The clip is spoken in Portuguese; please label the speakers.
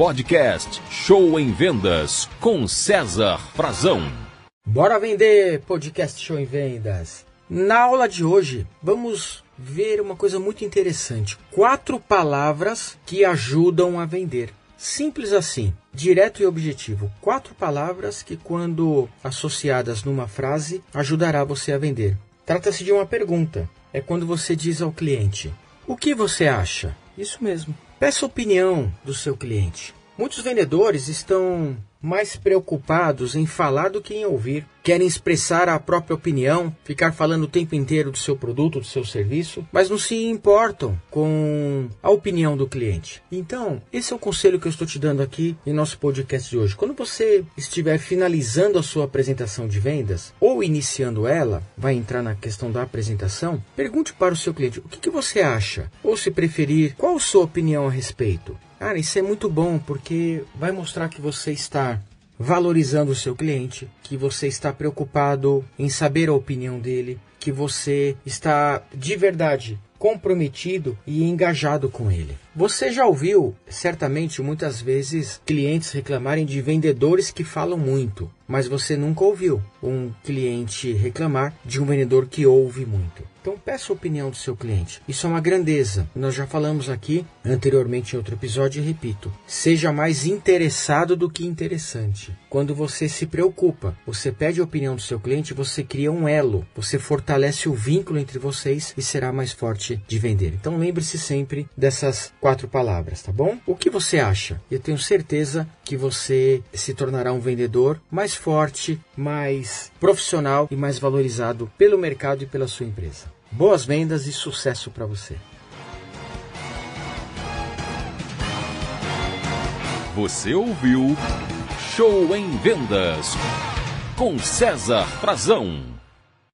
Speaker 1: podcast Show em Vendas com César Frazão.
Speaker 2: Bora vender podcast Show em Vendas. Na aula de hoje, vamos ver uma coisa muito interessante. Quatro palavras que ajudam a vender. Simples assim, direto e objetivo. Quatro palavras que, quando associadas numa frase, ajudará você a vender. Trata-se de uma pergunta. É quando você diz ao cliente: O que você acha? Isso mesmo. Peça opinião do seu cliente. Muitos vendedores estão mais preocupados em falar do que em ouvir. Querem expressar a própria opinião, ficar falando o tempo inteiro do seu produto, do seu serviço, mas não se importam com a opinião do cliente. Então, esse é o conselho que eu estou te dando aqui em nosso podcast de hoje. Quando você estiver finalizando a sua apresentação de vendas ou iniciando ela, vai entrar na questão da apresentação, pergunte para o seu cliente o que, que você acha, ou se preferir, qual a sua opinião a respeito. Cara, isso é muito bom porque vai mostrar que você está valorizando o seu cliente, que você está preocupado em saber a opinião dele, que você está de verdade comprometido e engajado com ele. Você já ouviu, certamente, muitas vezes, clientes reclamarem de vendedores que falam muito, mas você nunca ouviu um cliente reclamar de um vendedor que ouve muito. Então peça a opinião do seu cliente. Isso é uma grandeza. Nós já falamos aqui anteriormente em outro episódio e repito: seja mais interessado do que interessante. Quando você se preocupa, você pede a opinião do seu cliente, você cria um elo, você fortalece o vínculo entre vocês e será mais forte de vender. Então lembre-se sempre dessas quatro palavras, tá bom? O que você acha? Eu tenho certeza que você se tornará um vendedor mais forte, mais profissional e mais valorizado pelo mercado e pela sua empresa. Boas vendas e sucesso para você.
Speaker 1: Você ouviu Show em Vendas com César Frazão.